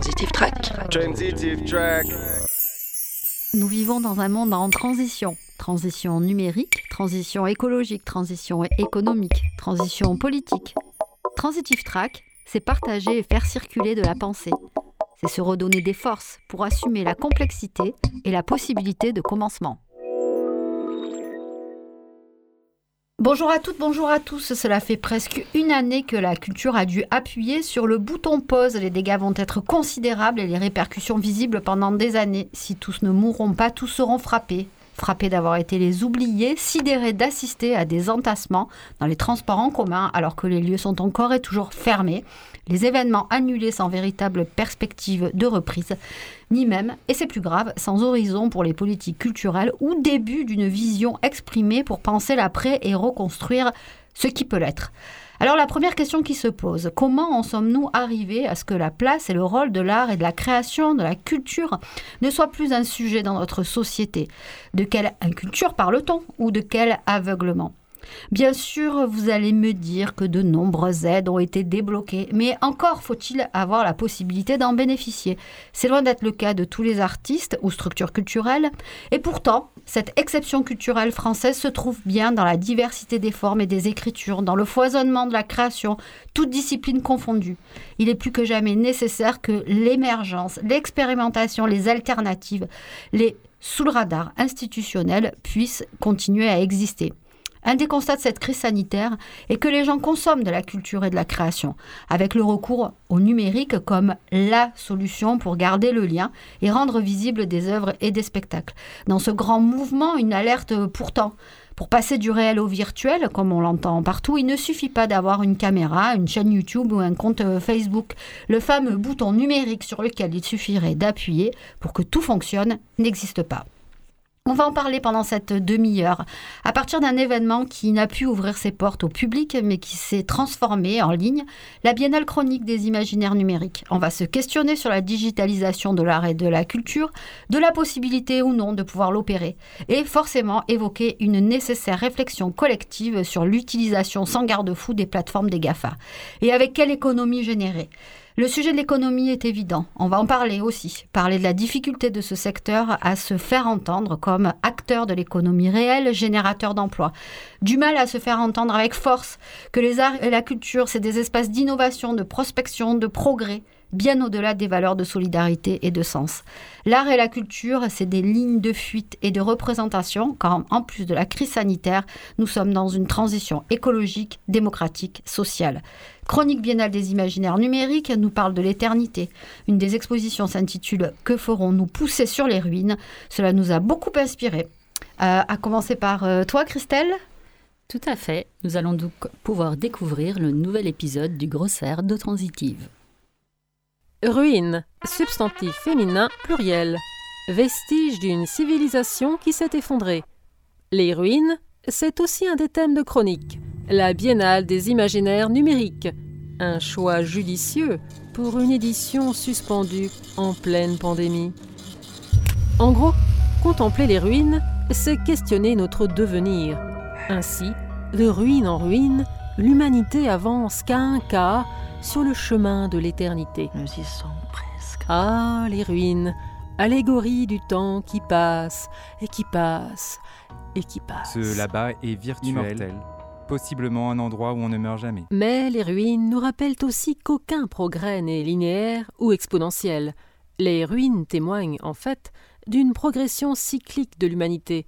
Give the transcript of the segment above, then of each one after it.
Transitive Track. Transitive Track. Nous vivons dans un monde en transition. Transition numérique, transition écologique, transition économique, transition politique. Transitive Track, c'est partager et faire circuler de la pensée. C'est se redonner des forces pour assumer la complexité et la possibilité de commencement. Bonjour à toutes, bonjour à tous. Cela fait presque une année que la culture a dû appuyer sur le bouton pause. Les dégâts vont être considérables et les répercussions visibles pendant des années. Si tous ne mourront pas, tous seront frappés frappés d'avoir été les oubliés, sidérés d'assister à des entassements dans les transports en commun alors que les lieux sont encore et toujours fermés, les événements annulés sans véritable perspective de reprise, ni même, et c'est plus grave, sans horizon pour les politiques culturelles ou début d'une vision exprimée pour penser l'après et reconstruire ce qui peut l'être. Alors la première question qui se pose, comment en sommes-nous arrivés à ce que la place et le rôle de l'art et de la création, de la culture ne soient plus un sujet dans notre société? De quelle inculture parle-t-on? Ou de quel aveuglement? Bien sûr, vous allez me dire que de nombreuses aides ont été débloquées, mais encore faut-il avoir la possibilité d'en bénéficier. C'est loin d'être le cas de tous les artistes ou structures culturelles, et pourtant, cette exception culturelle française se trouve bien dans la diversité des formes et des écritures, dans le foisonnement de la création, toutes disciplines confondues. Il est plus que jamais nécessaire que l'émergence, l'expérimentation, les alternatives, les sous le radar institutionnel puissent continuer à exister. Un des constats de cette crise sanitaire est que les gens consomment de la culture et de la création, avec le recours au numérique comme la solution pour garder le lien et rendre visibles des œuvres et des spectacles. Dans ce grand mouvement, une alerte pourtant. Pour passer du réel au virtuel, comme on l'entend partout, il ne suffit pas d'avoir une caméra, une chaîne YouTube ou un compte Facebook. Le fameux bouton numérique sur lequel il suffirait d'appuyer pour que tout fonctionne n'existe pas. On va en parler pendant cette demi-heure, à partir d'un événement qui n'a pu ouvrir ses portes au public, mais qui s'est transformé en ligne, la Biennale chronique des imaginaires numériques. On va se questionner sur la digitalisation de l'art et de la culture, de la possibilité ou non de pouvoir l'opérer, et forcément évoquer une nécessaire réflexion collective sur l'utilisation sans garde-fou des plateformes des GAFA, et avec quelle économie générer. Le sujet de l'économie est évident. On va en parler aussi. Parler de la difficulté de ce secteur à se faire entendre comme acteur de l'économie réelle, générateur d'emplois. Du mal à se faire entendre avec force que les arts et la culture, c'est des espaces d'innovation, de prospection, de progrès bien au-delà des valeurs de solidarité et de sens. L'art et la culture, c'est des lignes de fuite et de représentation, car en plus de la crise sanitaire, nous sommes dans une transition écologique, démocratique, sociale. Chronique biennale des imaginaires numériques nous parle de l'éternité. Une des expositions s'intitule Que ferons-nous pousser sur les ruines? Cela nous a beaucoup inspiré. Euh, à commencer par euh, toi, Christelle? Tout à fait. Nous allons donc pouvoir découvrir le nouvel épisode du Grossaire de Transitive. Ruine, substantif féminin pluriel, vestige d'une civilisation qui s'est effondrée. Les ruines, c'est aussi un des thèmes de chronique, la Biennale des imaginaires numériques, un choix judicieux pour une édition suspendue en pleine pandémie. En gros, contempler les ruines, c'est questionner notre devenir. Ainsi, de ruine en ruine, l'humanité avance qu'à un quart sur le chemin de l'éternité. Nous y sommes presque. Ah, les ruines, allégorie du temps qui passe et qui passe et qui passe. Ce là-bas est virtuel, possiblement un endroit où on ne meurt jamais. Mais les ruines nous rappellent aussi qu'aucun progrès n'est linéaire ou exponentiel. Les ruines témoignent, en fait, d'une progression cyclique de l'humanité,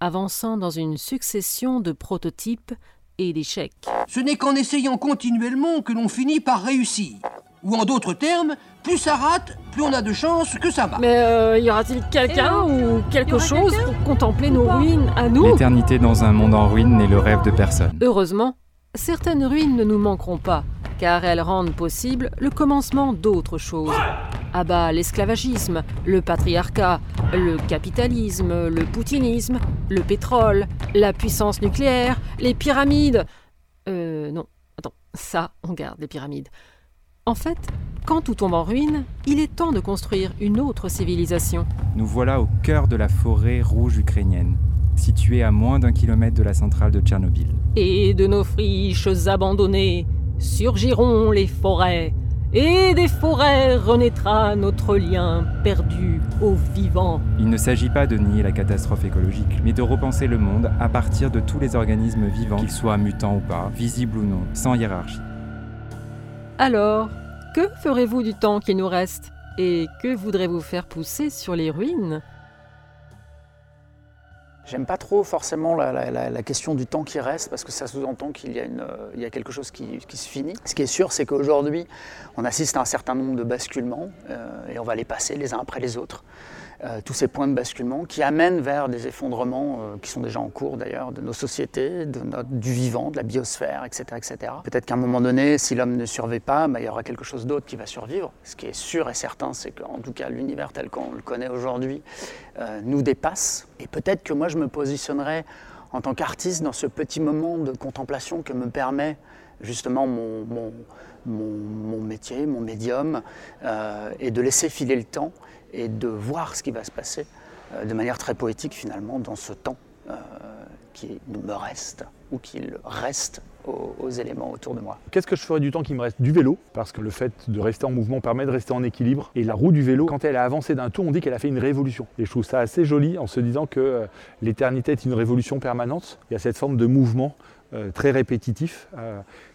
avançant dans une succession de prototypes et d'échecs. Ce n'est qu'en essayant continuellement que l'on finit par réussir. Ou en d'autres termes, plus ça rate, plus on a de chances que ça marche. Mais euh, y aura-t-il quelqu'un ou quelque chose pour contempler nos ruines à nous? L'éternité dans un monde en ruine n'est le rêve de personne. Heureusement, certaines ruines ne nous manqueront pas, car elles rendent possible le commencement d'autres choses. À bas l'esclavagisme, le patriarcat, le capitalisme, le poutinisme, le pétrole, la puissance nucléaire, les pyramides. Euh, non, attends, ça, on garde les pyramides. En fait, quand tout tombe en ruine, il est temps de construire une autre civilisation. Nous voilà au cœur de la forêt rouge ukrainienne, située à moins d'un kilomètre de la centrale de Tchernobyl. Et de nos friches abandonnées surgiront les forêts, et des forêts renaîtra notre lien perdu au vivant. Il ne s'agit pas de nier la catastrophe écologique, mais de repenser le monde à partir de tous les organismes vivants, qu'ils soient mutants ou pas, visibles ou non, sans hiérarchie. Alors, que ferez-vous du temps qui nous reste? Et que voudrez-vous faire pousser sur les ruines? J'aime pas trop forcément la, question du temps qui reste parce que ça sous-entend qu'il y, a quelque chose qui, qui se finit. Ce qui est sûr, c'est qu'aujourd'hui, on assiste à un certain nombre de basculements euh, et on va les passer les uns après les autres. Euh, tous ces points de basculement qui amènent vers des effondrements euh, qui sont déjà en cours d'ailleurs de nos sociétés, de notre- du vivant, de la biosphère, etc. etc. Peut-être qu'à un moment donné, si l'homme ne survit pas, bah, il y aura quelque chose d'autre qui va survivre. Ce qui est sûr et certain, c'est qu'en tout cas l'univers tel qu'on le connaît aujourd'hui euh, nous dépasse. Et peut-être que moi je me positionnerai en tant qu'artiste dans ce petit moment de contemplation que me permet justement mon, mon, mon- métier, mon médium, et de laisser filer le temps et de voir ce qui va se passer euh, de manière très poétique finalement dans ce temps euh, qui me reste ou qu'il reste aux, éléments autour de moi. Qu'est-ce que je ferais du temps qui me reste? Du vélo, parce que le fait de rester en mouvement permet de rester en équilibre. Et la roue du vélo, quand elle a avancé d'un tour, on dit qu'elle a fait une révolution. Et je trouve ça assez joli en se disant que euh, l'éternité est une révolution permanente. Il y a cette forme de mouvement très répétitif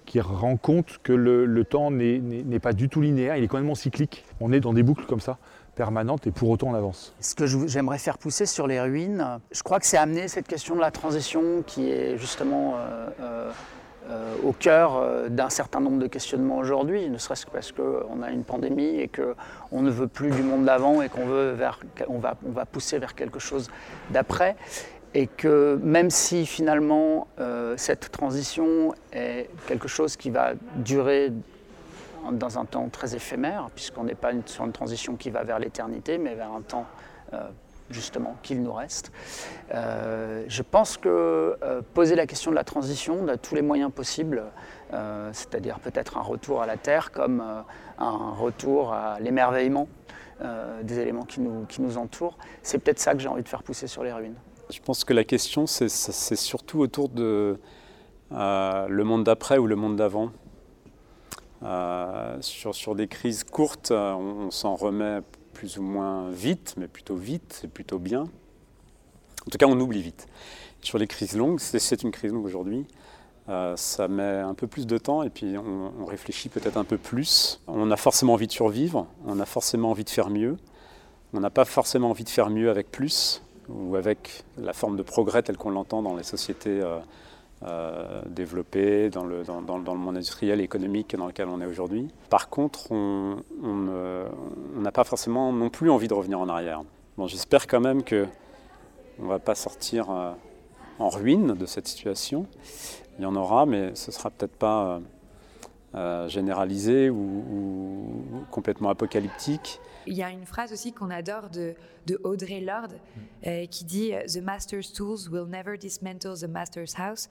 qui rend compte que le, le temps n'est- pas du tout linéaire, il est complètement cyclique. On est dans des boucles comme ça, permanentes, et pour autant on avance. Ce que j'aimerais faire pousser sur les ruines, je crois que c'est amener cette question de la transition qui est justement euh, euh, euh, au cœur d'un certain nombre de questionnements aujourd'hui, ne serait-ce que parce qu'on a une pandémie et qu'on ne veut plus du monde d'avant et qu'on veut vers, on va, on va pousser vers quelque chose d'après. Et que même si finalement cette transition est quelque chose qui va durer dans un temps très éphémère, puisqu'on n'est pas sur une transition qui va vers l'éternité, mais vers un temps euh, justement qu'il nous reste. Euh, je pense que euh, poser la question de la transition de tous les moyens possibles, c'est-à-dire peut-être un retour à la Terre comme un retour à l'émerveillement des éléments qui nous, qui nous entourent, c'est peut-être ça que j'ai envie de faire pousser sur les ruines. Je pense que la question, c'est- surtout autour de le monde d'après ou le monde d'avant. Euh, sur, des crises courtes, euh, on, s'en remet plus ou moins vite, mais plutôt vite, c'est plutôt bien. En tout cas, on oublie vite. Sur les crises longues, c'est- une crise longue aujourd'hui, euh, ça met un peu plus de temps et puis on, réfléchit peut-être un peu plus. On a forcément envie de survivre, on a forcément envie de faire mieux. On n'a pas forcément envie de faire mieux avec plus ou avec la forme de progrès telle qu'on l'entend dans les sociétés euh, développées, dans le, dans, dans- dans le monde industriel et économique dans lequel on est aujourd'hui. Par contre, on ne- n'a pas forcément non plus envie de revenir en arrière. Bon, J'espère quand même que on ne va pas sortir euh, en ruine de cette situation. Il y en aura, mais ce sera peut-être pas euh, euh, généralisé ou complètement apocalyptique. Il y a une phrase aussi qu'on adore de, de Audrey Lorde euh, qui dit The master's tools will never dismantle the master's house.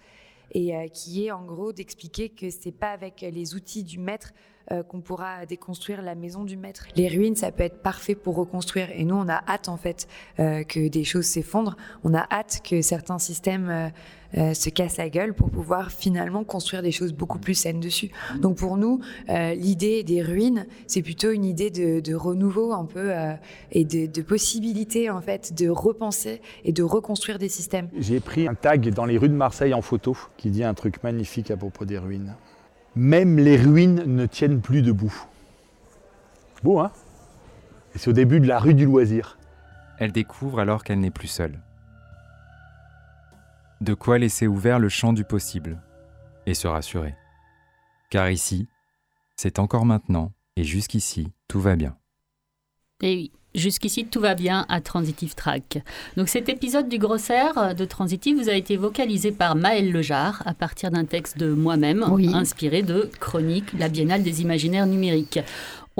Et euh, qui est en gros d'expliquer que c'est pas avec les outils du maître euh, qu'on pourra déconstruire la maison du maître. Les ruines, ça peut être parfait pour reconstruire et nous on a hâte en fait euh, que des choses s'effondrent, on a hâte que certains systèmes euh, se cassent la gueule pour pouvoir finalement construire des choses beaucoup plus saines dessus. Donc pour nous, l'idée des ruines, c'est plutôt une idée de, renouveau un peu et de, de possibilité en fait de repenser et de reconstruire des systèmes. J'ai pris un tag dans les rues de Marseille en photo qui dit un truc magnifique à propos des ruines. Même les ruines ne tiennent plus debout. Beau, hein? Et c'est au début de la rue du loisir. Elle découvre alors qu'elle n'est plus seule. De quoi laisser ouvert le champ du possible et se rassurer. Car ici, c'est encore maintenant et jusqu'ici, tout va bien. Et oui, jusqu'ici tout va bien à Transitive Track. Donc cet épisode du Grossaire de Transitive vous a été vocalisé par Maëlle Lejar à partir d'un texte de moi-même, Oui. inspiré de Chronique, la Biennale des imaginaires numériques.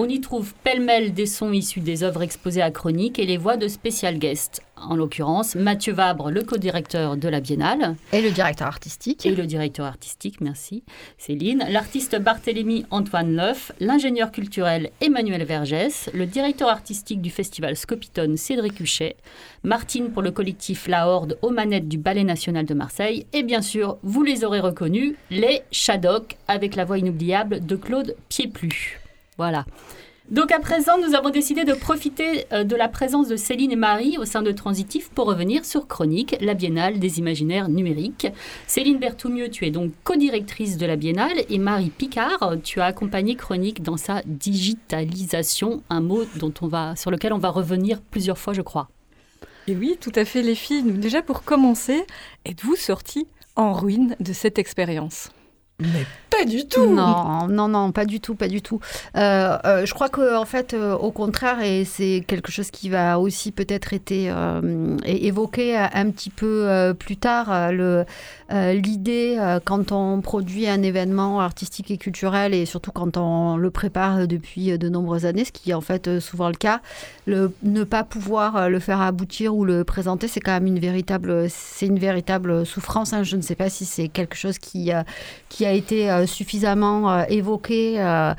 On y trouve pêle-mêle des sons issus des œuvres exposées à Chronique et les voix de spécial guests. En l'occurrence, Mathieu Vabre, le co-directeur de la Biennale, Et le directeur artistique. et le directeur artistique, merci Céline, l'artiste Barthélemy Antoine Leuf, l'ingénieur culturel Emmanuel Vergès, le directeur artistique du festival Scopitone Cédric Huchet, Martine pour le collectif La Horde aux manettes du Ballet National de Marseille, et bien sûr, vous les aurez reconnus, les Shadok avec la voix inoubliable de Claude Piéplu. Voilà. Donc à présent, nous avons décidé de profiter euh, de la présence de Céline et Marie au sein de Transitif pour revenir sur Chronique, la Biennale des imaginaires numériques. Céline Berthoumieux, tu es donc co-directrice de la Biennale et Marie Picard, tu as accompagné Chronique dans sa digitalisation, un mot dont on va, sur lequel on va revenir plusieurs fois, je crois. Et oui, tout à fait les filles. Déjà pour commencer, êtes-vous sorties en ruine de cette expérience? Mais pas du tout. Non, non, non, pas du tout, pas du tout. Euh, euh, je crois que en fait, euh, au contraire, et c'est quelque chose qui va aussi peut-être été évoqué un petit peu plus tard, le l'idée quand on produit un événement artistique et culturel et surtout quand on le prépare depuis de nombreuses années, ce qui est en fait souvent le cas, ne pas pouvoir le faire aboutir ou le présenter, c'est quand même une véritable, c'est une véritable souffrance. Hein. Je ne sais pas si c'est quelque chose qui a été euh, suffisamment euh, évoqué euh,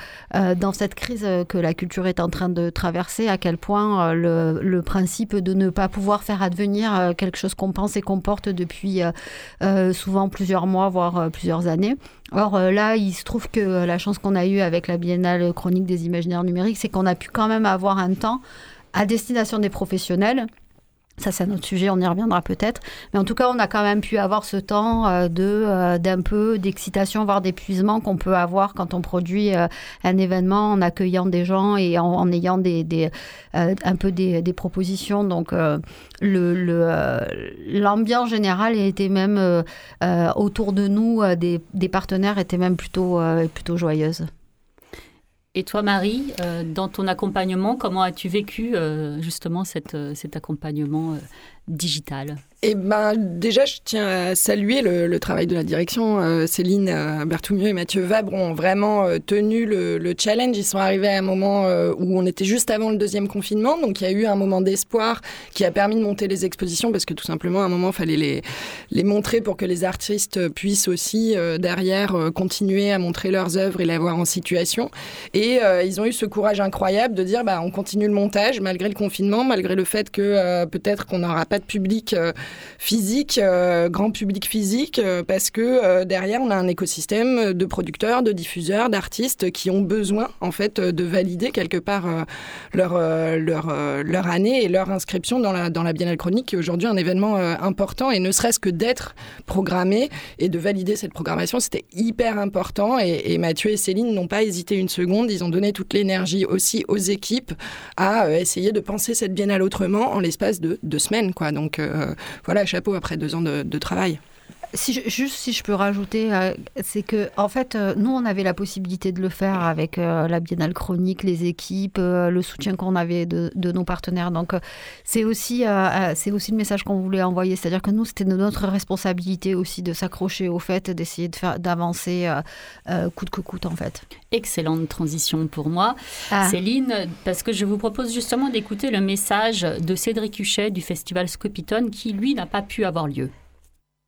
dans cette crise que la culture est en train de traverser, à quel point le, principe de ne pas pouvoir faire advenir quelque chose qu'on pense et qu'on porte depuis souvent plusieurs mois, voire plusieurs années. Or là, il se trouve que la chance qu'on a eue avec la Biennale chronique des imaginaires numériques, c'est qu'on a pu quand même avoir un temps à destination des professionnels ça, c'est un autre sujet, on y reviendra peut-être. Mais en tout cas, on a quand même pu avoir ce temps euh, de euh, d'un peu d'excitation, voire d'épuisement qu'on peut avoir quand on produit euh, un événement en accueillant des gens et en, ayant des, un peu des, des propositions. Donc, le l'ambiance générale était même autour de nous, des, des, partenaires étaient même plutôt, plutôt joyeuses. Et toi, Marie, euh, dans ton accompagnement, comment as-tu vécu euh, justement euh, cet accompagnement digital? Eh ben, déjà, je tiens à saluer le, travail de la direction. Euh, Céline euh, et Mathieu Vabre ont vraiment euh, tenu le, challenge. Ils sont arrivés à un moment où on était juste avant le deuxième confinement. Donc, il y a eu un moment d'espoir qui a permis de monter les expositions parce que tout simplement, à un moment, il fallait les, les montrer pour que les artistes puissent aussi, derrière, continuer à montrer leurs œuvres et les voir en situation. Et ils ont eu ce courage incroyable de dire bah, on continue le montage malgré le confinement, malgré le fait que peut-être qu'on n'aura pas de public physique, euh, grand public physique, euh, parce que euh, derrière, on a un écosystème de producteurs, de diffuseurs, d'artistes qui ont besoin, en fait, de valider quelque part leur, année et leur inscription dans la, dans Biennale Chronique, qui est aujourd'hui un événement important, et ne serait-ce que d'être programmé et de valider cette programmation, c'était hyper important, et, Mathieu et Céline n'ont pas hésité une seconde, ils ont donné toute l'énergie aussi aux équipes à essayer de penser cette Biennale autrement en l'espace de deux semaines, voilà, chapeau après deux ans de, travail. Si juste si je peux rajouter, euh, c'est que en fait, euh, nous on avait la possibilité de le faire avec euh, la Biennale chronique, les équipes, le soutien qu'on avait de, nos partenaires. Donc c'est aussi c'est aussi le message qu'on voulait envoyer, c'est-à-dire que nous c'était notre responsabilité aussi de s'accrocher au fait, d'essayer de faire d'avancer coûte que coûte en fait. Excellente transition pour moi, ah. Céline, parce que je vous propose justement d'écouter le message de Cédric Huchet du festival Scopitone qui lui n'a pas pu avoir lieu.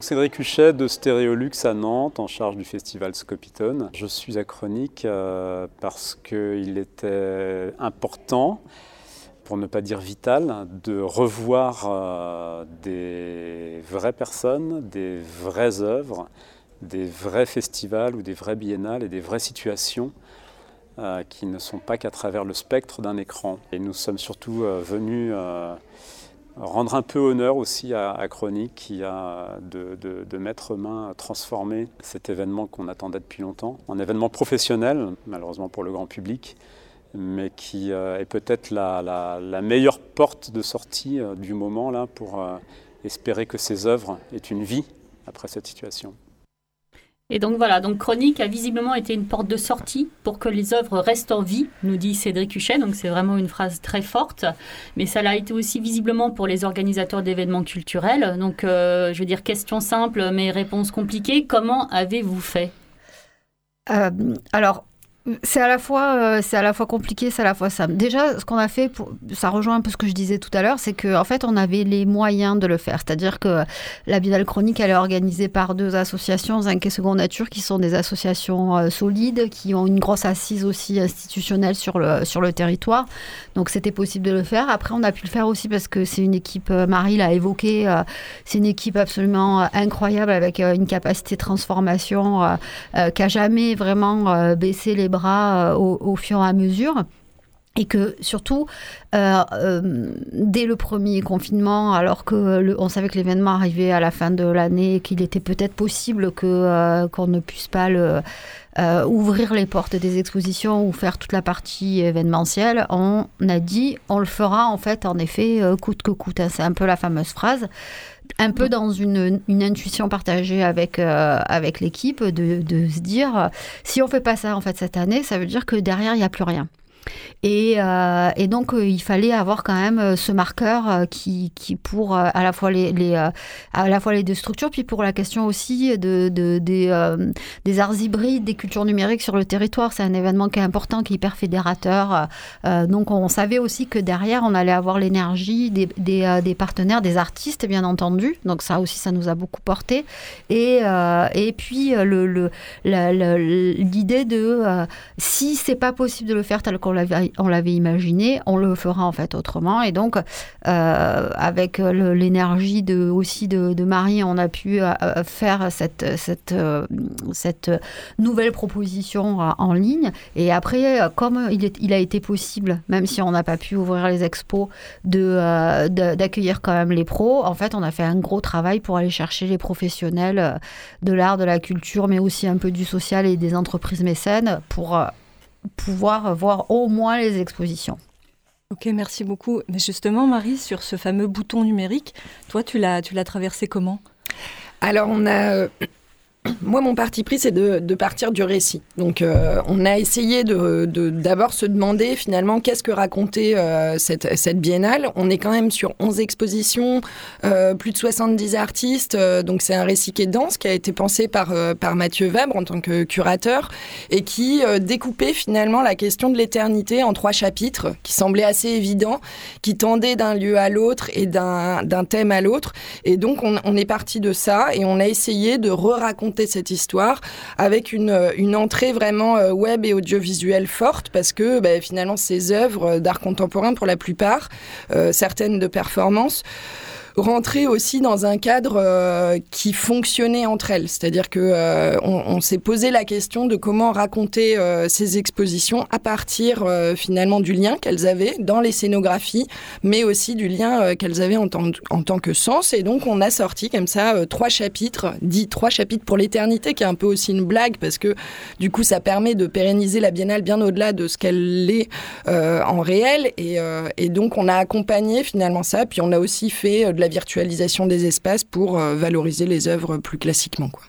Cédric Huchet de Stéréolux à Nantes, en charge du festival Scopitone. Je suis à Chronique euh, parce qu'il était important, pour ne pas dire vital, de revoir euh, des vraies personnes, des vraies œuvres, des vrais festivals ou des vrais biennales et des vraies situations euh, qui ne sont pas qu'à travers le spectre d'un écran. Et nous sommes surtout venus rendre un peu honneur aussi à, Chronique qui a de, mettre main à transformer cet événement qu'on attendait depuis longtemps en événement professionnel, malheureusement pour le grand public, mais qui euh, est peut-être la, meilleure porte de sortie euh, du moment là pour euh, espérer que ces œuvres aient une vie après cette situation. Et donc voilà, donc Chronique a visiblement été une porte de sortie pour que les œuvres restent en vie, nous dit Cédric Huchet. Donc c'est vraiment une phrase très forte, mais ça l'a été aussi visiblement pour les organisateurs d'événements culturels. Donc euh, je veux dire question simple mais réponse compliquée. Comment avez-vous fait? Euh, Alors c'est à la fois euh, c'est à la fois compliqué, c'est à la fois simple. Déjà, ce qu'on a fait, ça rejoint un peu ce que je disais tout à l'heure, c'est qu'en en fait, on avait les moyens de le faire. C'est-à-dire que la Biennale Chronique, elle est organisée par deux associations, Zinc et Seconde Nature, qui sont des associations euh, solides, qui ont une grosse assise aussi institutionnelle sur le, sur le territoire. Donc, c'était possible de le faire. Après, on a pu le faire aussi parce que c'est une équipe, euh, Marie l'a évoqué, c'est une équipe absolument incroyable avec une capacité de transformation qui a jamais vraiment baissé les bras au, au fur et à mesure. Et que surtout, euh, euh, dès le premier confinement, alors que le, on savait que l'événement arrivait à la fin de l'année, qu'il était peut-être possible que euh, qu'on ne puisse pas euh, ouvrir les portes des expositions ou faire toute la partie événementielle, on a dit on le fera en fait en effet euh, coûte que coûte. C'est un peu la fameuse phrase un peu dans une, intuition partagée avec, euh, avec l'équipe de, de se dire euh, si on fait pas ça en fait cette année, ça veut dire que derrière il n'y a plus rien. Et, euh, et donc, euh, il fallait avoir quand même euh, ce marqueur qui, pour à la fois les, à la fois les deux structures, puis pour la question aussi de, de- des, arts hybrides, des cultures numériques sur le territoire. C'est un événement qui est important, qui est hyper fédérateur. Donc, on savait aussi que derrière, on allait avoir l'énergie des, des, partenaires, des artistes, bien entendu. Donc, ça aussi, ça nous a beaucoup porté. Et, et puis, l'idée de si c'est pas possible de le faire tel qu'on l'avait, on l'avait imaginé, on le fera en fait autrement. Et donc, euh, avec l'énergie de, aussi de, Marie, on a pu euh, euh, faire cette, cette, nouvelle proposition en ligne. Et après, comme il, est- il a été possible, même si on n'a pas pu ouvrir les expos, de, d'accueillir quand même les pros, en fait, on a fait un gros travail pour aller chercher les professionnels de l'art, de la culture, mais aussi un peu du social et des entreprises mécènes pour pouvoir voir au moins les expositions. Ok, merci beaucoup. Mais justement, Marie, sur ce fameux bouton numérique, toi, tu l'as, tu l'as traversé comment? Alors, on a. Moi, mon parti pris, c'est de, de partir du récit. Donc, euh, on a essayé de, de- d'abord se demander finalement qu'est-ce que racontait euh, cette, cette biennale. On est quand même sur 11 expositions, euh, plus de 70 artistes. donc, c'est un récit qui est dense, qui a été pensé par, par Mathieu Vabre en tant que curateur et qui découpait finalement la question de l'éternité en trois chapitres qui semblaient assez évidents, qui tendaient d'un lieu à l'autre et d'un, thème à l'autre. Et donc, on, on est parti de ça et on a essayé de re-raconter cette histoire avec une, euh, entrée vraiment euh, web et audiovisuelle forte parce que bah, finalement, ces œuvres d'art contemporain, pour la plupart, euh, certaines de performance, rentrer aussi dans un cadre euh, qui fonctionnait entre elles. C'est-à-dire que euh, on, s'est posé la question de comment raconter euh, ces expositions à partir finalement du lien qu'elles avaient dans les scénographies, mais aussi du lien qu'elles avaient en tant, que sens. Et donc on a sorti comme ça trois chapitres, dit trois chapitres pour l'éternité, qui est un peu aussi une blague parce que du coup ça permet de pérenniser la biennale bien au-delà de ce qu'elle est en réel. Et, donc on a accompagné finalement ça, puis on a aussi fait de la virtualisation des espaces pour euh, valoriser les œuvres plus classiquement. Quoi.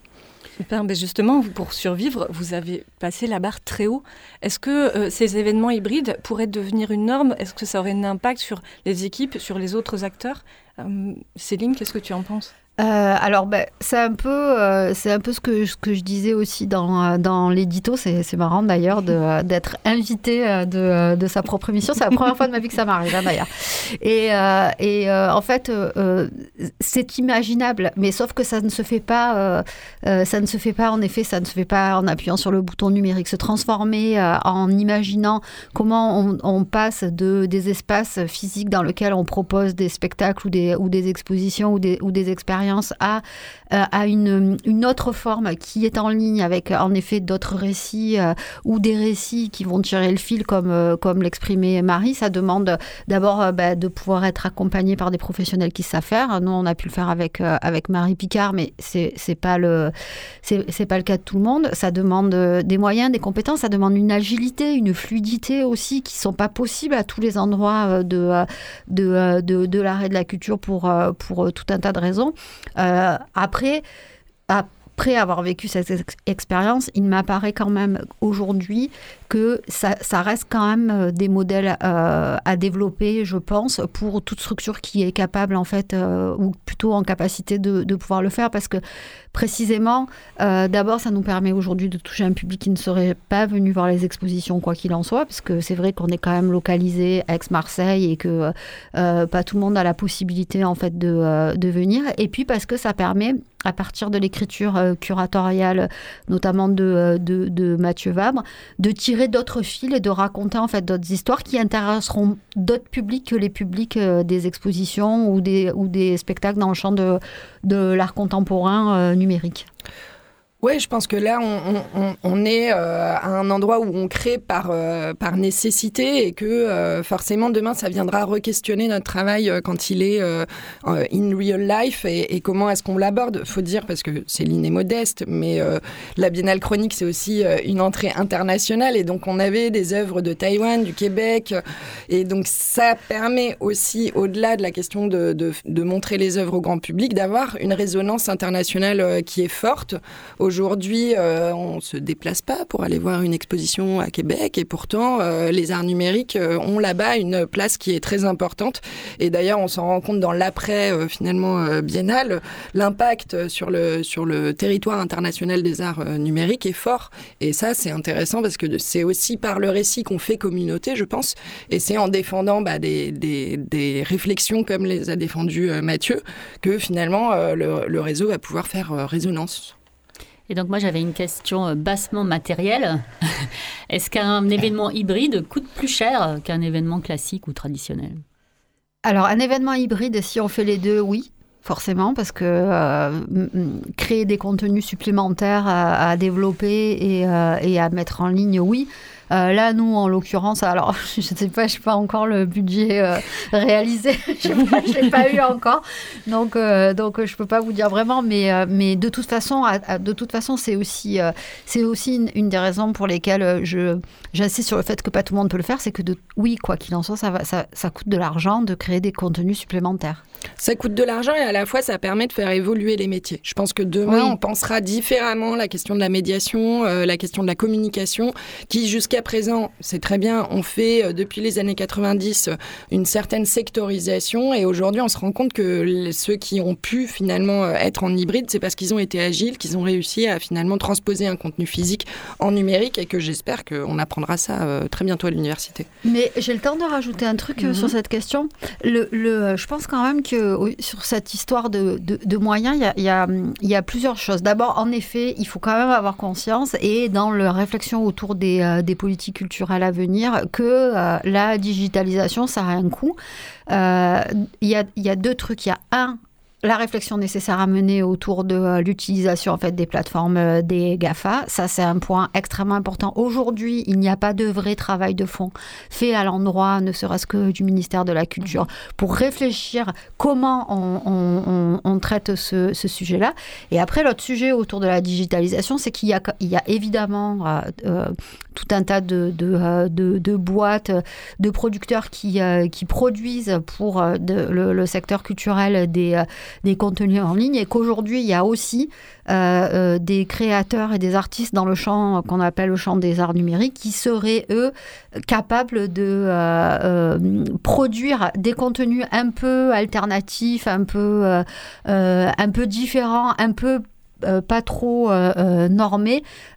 Super, mais justement, vous, pour survivre, vous avez passé la barre très haut. Est-ce que euh, ces événements hybrides pourraient devenir une norme? Est-ce que ça aurait un impact sur les équipes, sur les autres acteurs? Euh, Céline, qu'est-ce que tu en penses? Euh, alors, ben, c'est un peu, euh, c'est un peu ce que, je disais aussi dans, euh, l'édito. C'est, marrant d'ailleurs d'être invité de, sa propre émission. C'est la première fois de ma vie que ça m'arrive hein, d'ailleurs. Et, en fait, c'est imaginable, mais sauf que ça ne se fait pas. ça ne se fait pas. En effet, ça ne se fait pas en appuyant sur le bouton numérique. Se transformer en imaginant comment on, passe de des espaces physiques dans lesquels on propose des spectacles ou des expositions ou des expériences à euh, une, autre forme qui est en ligne avec en effet d'autres récits euh, ou des récits qui vont tirer le fil comme euh, comme l'exprimait Marie. Ça demande d'abord euh, bah, de pouvoir être accompagné par des professionnels qui savent faire. Nous, on a pu le faire avec euh, avec Marie Picard, mais c'est pas le c'est pas le cas de tout le monde. Ça demande euh, des moyens, des compétences. Ça demande une agilité, une fluidité aussi qui sont pas possibles à tous les endroits euh, de euh, de euh, de, de l'art et de la culture pour euh, pour euh, tout un tas de raisons. Euh, après, après avoir vécu cette ex- expérience, il m'apparaît quand même aujourd'hui que ça, reste quand même euh, des modèles euh, à développer, je pense, pour toute structure qui est capable, en fait, euh, ou plutôt en capacité de, pouvoir le faire, parce que précisément, d'abord, ça nous permet aujourd'hui de toucher un public qui ne serait pas venu voir les expositions, quoi qu'il en soit, parce que c'est vrai qu'on est quand même localisé à Aix-Marseille et que pas tout le monde a la possibilité, en fait, de venir. Et puis parce que ça permet à partir de l'écriture euh, curatoriale, notamment de, euh, de, Mathieu Vabre, de tirer d'autres fils et de raconter en fait d'autres histoires qui intéresseront d'autres publics que les publics euh, des expositions ou des, ou des spectacles dans le champ de, l'art contemporain numérique. Ouais, je pense que là, on, est euh, à un endroit où on crée par, euh, par nécessité et que euh, forcément demain, ça viendra re-questionner notre travail quand il est in real life et, comment est-ce qu'on l'aborde. Faut dire, parce que Céline est modeste, mais la Biennale Chronique, c'est aussi une entrée internationale et donc on avait des œuvres de Taïwan, du Québec et donc ça permet aussi, au-delà de la question de, de, montrer les œuvres au grand public, d'avoir une résonance internationale qui est forte. Aujourd'hui, euh, on ne se déplace pas pour aller voir une exposition à Québec et pourtant, euh, les arts numériques euh, ont là-bas une place qui est très importante. Et d'ailleurs, on s'en rend compte dans l'après, finalement, biennale, l'impact sur le, sur le territoire international des arts numériques est fort. Et ça, c'est intéressant parce que c'est aussi par le récit qu'on fait communauté, je pense. Et c'est en défendant bah, des, des, des, réflexions comme les a défendues Mathieu que finalement, le, le réseau va pouvoir faire résonance. Et donc moi j'avais une question euh, bassement matérielle. Est-ce qu'un événement hybride coûte plus cher qu'un événement classique ou traditionnel? Alors, un événement hybride, si on fait les deux, oui. Forcément, parce que euh, créer des contenus supplémentaires à, développer euh, et, à mettre en ligne, oui. Euh, là, nous, en l'occurrence, alors je ne sais pas, je n'ai pas encore le budget euh, réalisé, je ne l'ai pas eu encore, donc, euh, donc je ne peux pas vous dire vraiment, mais, mais de toute façon, à, à, de toute façon, c'est aussi, c'est aussi une, une, des raisons pour lesquelles j'insiste sur le fait que pas tout le monde peut le faire, c'est que de, oui, quoi qu'il en soit, ça, va, ça, ça coûte de l'argent de créer des contenus supplémentaires. Ça coûte de l'argent et à la fois ça permet de faire évoluer les métiers. Je pense que demain oui. on pensera différemment la question de la médiation, la question de la communication, qui jusqu'à présent, c'est très bien, on fait euh, depuis les années 90 une certaine sectorisation et aujourd'hui on se rend compte que ceux qui ont pu finalement euh, être en hybride, c'est parce qu'ils ont été agiles, qu'ils ont réussi à finalement transposer un contenu physique en numérique et que j'espère qu'on apprendra ça euh, très bientôt à l'université. Mais j'ai le temps de rajouter un truc sur cette question. Le, le, je pense quand même que sur cette histoire de, de, de moyens, il y a, y, a, y a, plusieurs choses. D'abord, en effet, il faut quand même avoir conscience, et dans la réflexion autour des, euh, des politiques culturelles à venir, que euh, la digitalisation, ça a un coût. Euh, il y, a, y a deux trucs. Il y a un, la réflexion nécessaire à mener autour de euh, l'utilisation en fait des plateformes euh, des Gafa, ça c'est un point extrêmement important. Aujourd'hui, il n'y a pas de vrai travail de fond fait à l'endroit, ne serait-ce que du ministère de la Culture, pour réfléchir comment on, traite ce, sujet-là. Et après, l'autre sujet autour de la digitalisation, c'est qu'il y, a évidemment euh, tout un tas de, boîtes, de producteurs qui, produisent pour le, secteur culturel des des contenus en ligne et qu'aujourd'hui, il y a aussi euh, euh, des créateurs et des artistes dans le champ qu'on appelle le champ des arts numériques qui seraient, eux, capables de euh, produire des contenus un peu alternatifs, un peu, différents, un peu pas trop euh,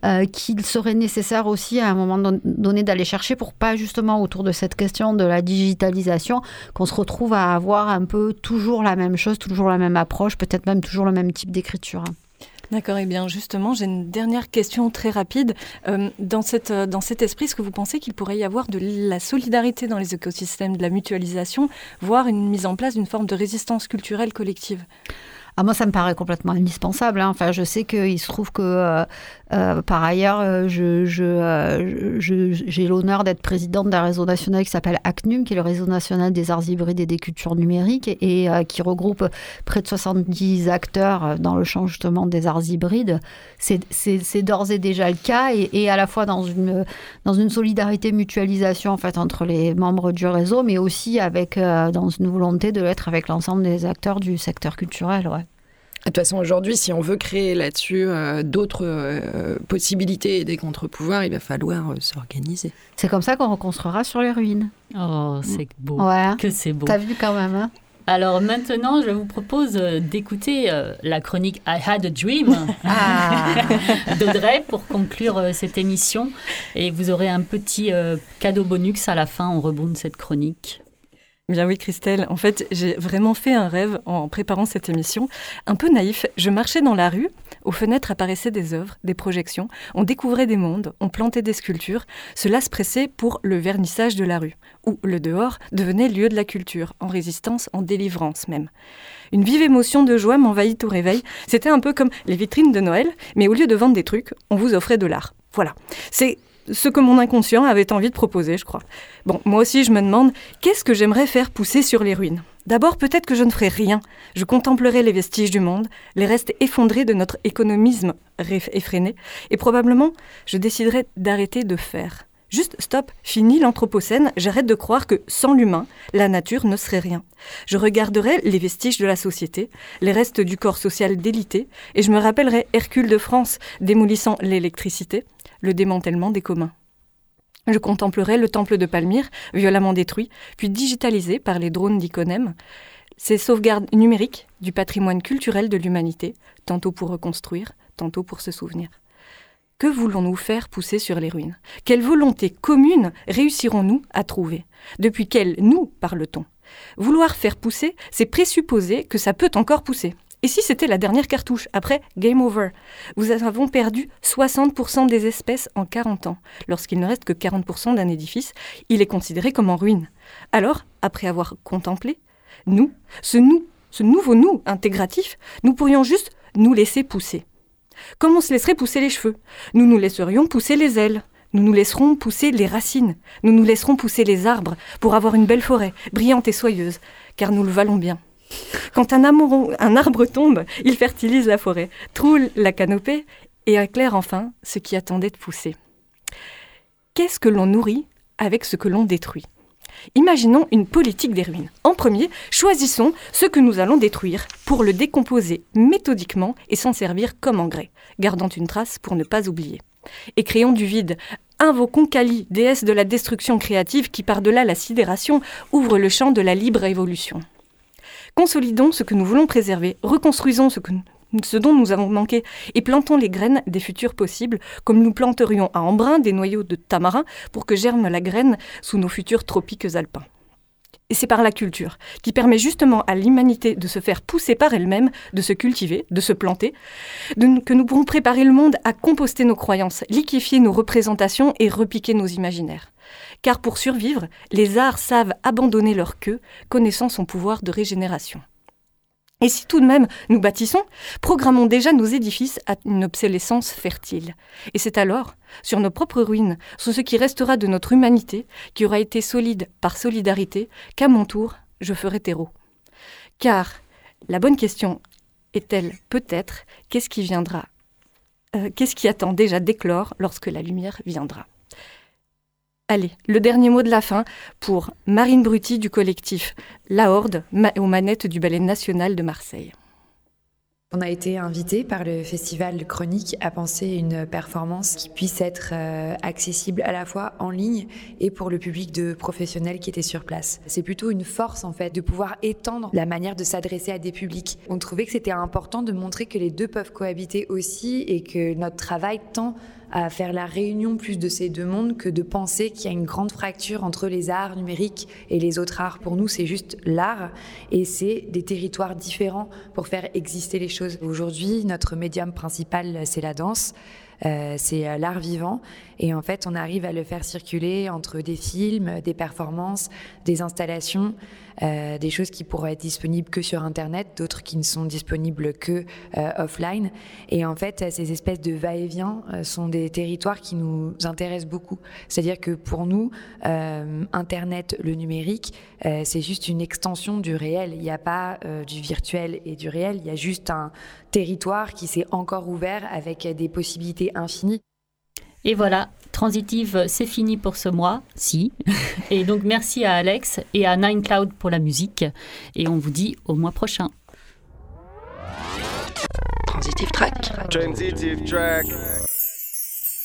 euh, qu'il serait nécessaire aussi à un moment donné d'aller chercher pour pas justement autour de cette question de la digitalisation qu'on se retrouve à avoir un peu toujours la même chose, toujours la même approche, peut-être même toujours le même type d'écriture. D'accord, et eh bien justement, j'ai une dernière question très rapide. Euh, dans, cette, dans cet esprit, est-ce que vous pensez qu'il pourrait y avoir de la solidarité dans les écosystèmes, de la mutualisation, voire une mise en place d'une forme de résistance culturelle collective? Ah, moi, ça me paraît complètement indispensable. Hein. Enfin, je sais qu'il se trouve que, euh, euh, par ailleurs, euh, je, je, j'ai l'honneur d'être présidente d'un réseau national qui s'appelle ACNUM, qui est le réseau national des arts hybrides et des cultures numériques, et, et qui regroupe près de 70 acteurs dans le champ justement des arts hybrides. C'est d'ores et déjà le cas, et, et, à la fois dans une, dans une solidarité mutualisation en fait, entre les membres du réseau, mais aussi avec, dans une volonté de l'être avec l'ensemble des acteurs du secteur culturel. Ouais. De toute façon, aujourd'hui, si on veut créer là-dessus euh, d'autres euh, possibilités et des contre-pouvoirs, il va falloir euh, s'organiser. C'est comme ça qu'on reconstruira sur les ruines. Oh, c'est beau. Ouais. Que c'est beau. T'as vu quand même, hein alors maintenant, je vous propose d'écouter euh, la chronique I Had a Dream ah. d'Audrey pour conclure euh, cette émission. Et vous aurez un petit euh, cadeau bonus à la fin, on rebond de cette chronique. Bien oui, Christelle. En fait, j'ai vraiment fait un rêve en préparant cette émission. Un peu naïf, je marchais dans la rue, aux fenêtres apparaissaient des œuvres, des projections, on découvrait des mondes, on plantait des sculptures. Cela se pressait pour le vernissage de la rue, où le dehors devenait lieu de la culture, en résistance, en délivrance même. Une vive émotion de joie m'envahit au réveil. C'était un peu comme les vitrines de Noël, mais au lieu de vendre des trucs, on vous offrait de l'art. Voilà. C'est ce que mon inconscient avait envie de proposer, je crois. Bon, moi aussi, je me demande qu'est-ce que j'aimerais faire pousser sur les ruines? D'abord, peut-être que je ne ferai rien. Je contemplerai les vestiges du monde, les restes effondrés de notre économisme effréné, et probablement, je déciderai d'arrêter de faire. Juste stop, fini l'Anthropocène, j'arrête de croire que sans l'humain, la nature ne serait rien. Je regarderai les vestiges de la société, les restes du corps social délité, et je me rappellerai Hercule de France démolissant l'électricité, le démantèlement des communs. Je contemplerai le temple de Palmyre, violemment détruit, puis digitalisé par les drones d'Iconem, ces sauvegardes numériques du patrimoine culturel de l'humanité, tantôt pour reconstruire, tantôt pour se souvenir. Que voulons-nous faire pousser sur les ruines? Quelle volonté commune réussirons-nous à trouver? Depuis quel nous parle-t-on? Vouloir faire pousser, c'est présupposer que ça peut encore pousser. Et si c'était la dernière cartouche Après, game over? Nous avons perdu 60% des espèces en 40 ans. Lorsqu'il ne reste que 40% d'un édifice, il est considéré comme en ruine. Alors, après avoir contemplé, nous, ce nous, ce nouveau nous intégratif, nous pourrions juste nous laisser pousser. Comme on se laisserait pousser les cheveux? Nous nous laisserions pousser les ailes. Nous nous laisserons pousser les racines. Nous nous laisserons pousser les arbres pour avoir une belle forêt, brillante et soyeuse, car nous le valons bien. Quand un, arbre tombe, il fertilise la forêt, troule la canopée et éclaire enfin ce qui attendait de pousser. Qu'est-ce que l'on nourrit avec ce que l'on détruit? Imaginons une politique des ruines. En premier, choisissons ce que nous allons détruire pour le décomposer méthodiquement et s'en servir comme engrais, gardant une trace pour ne pas oublier. Et créons du vide. Invoquons Kali, déesse de la destruction créative qui, par-delà la sidération, ouvre le champ de la libre évolution. Consolidons ce que nous voulons préserver, reconstruisons ce, dont nous avons manqué et plantons les graines des futurs possibles, comme nous planterions à Embrun des noyaux de tamarin pour que germe la graine sous nos futurs tropiques alpins. Et c'est par la culture, qui permet justement à l'humanité de se faire pousser par elle-même, de se cultiver, de se planter, que nous pourrons préparer le monde à composter nos croyances, liquéfier nos représentations et repiquer nos imaginaires. Car pour survivre, les arts savent abandonner leur queue, connaissant son pouvoir de régénération. Et si tout de même nous bâtissons, programmons déjà nos édifices à une obsolescence fertile. Et c'est alors, sur nos propres ruines, sur ce qui restera de notre humanité, qui aura été solide par solidarité, qu'à mon tour, je ferai terreau. Car la bonne question est-elle peut-être qu'est-ce qui viendra euh, Qu'est-ce qui attend déjà d'éclore lorsque la lumière viendra? Allez, le dernier mot de la fin pour Marine Brutti du collectif La Horde aux manettes du Ballet national de Marseille. On a été invité par le festival Chronique à penser une performance qui puisse être euh, accessible à la fois en ligne et pour le public de professionnels qui étaient sur place. C'est plutôt une force en fait de pouvoir étendre la manière de s'adresser à des publics. On trouvait que c'était important de montrer que les deux peuvent cohabiter aussi et que notre travail tend à faire la réunion plus de ces deux mondes que de penser qu'il y a une grande fracture entre les arts numériques et les autres arts. Pour nous, c'est juste l'art et c'est des territoires différents pour faire exister les choses. Aujourd'hui, notre médium principal, c'est la danse. Euh, c'est euh, l'art vivant. Et en fait, on arrive à le faire circuler entre des films, des performances, des installations, euh, des choses qui pourraient être disponibles que sur Internet, d'autres qui ne sont disponibles que offline. Et en fait, ces espèces de va-et-vient sont des territoires qui nous intéressent beaucoup. C'est-à-dire que pour nous, Internet, le numérique, c'est juste une extension du réel. Il n'y a pas du virtuel et du réel, il y a juste un territoire qui s'est encore ouvert avec des possibilités infinies. Et voilà, Transitive, c'est fini pour ce mois, si. Et donc merci à Alex et à Nine Cloud pour la musique. Et on vous dit au mois prochain. Transitive Track. Track.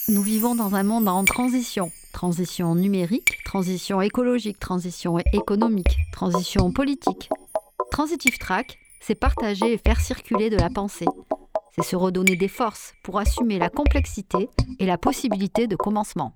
Nous vivons dans un monde en transition. Transition numérique, transition écologique, transition économique, transition politique. Transitive Track, c'est partager et faire circuler de la pensée. C'est se redonner des forces pour assumer la complexité et la possibilité de commencement.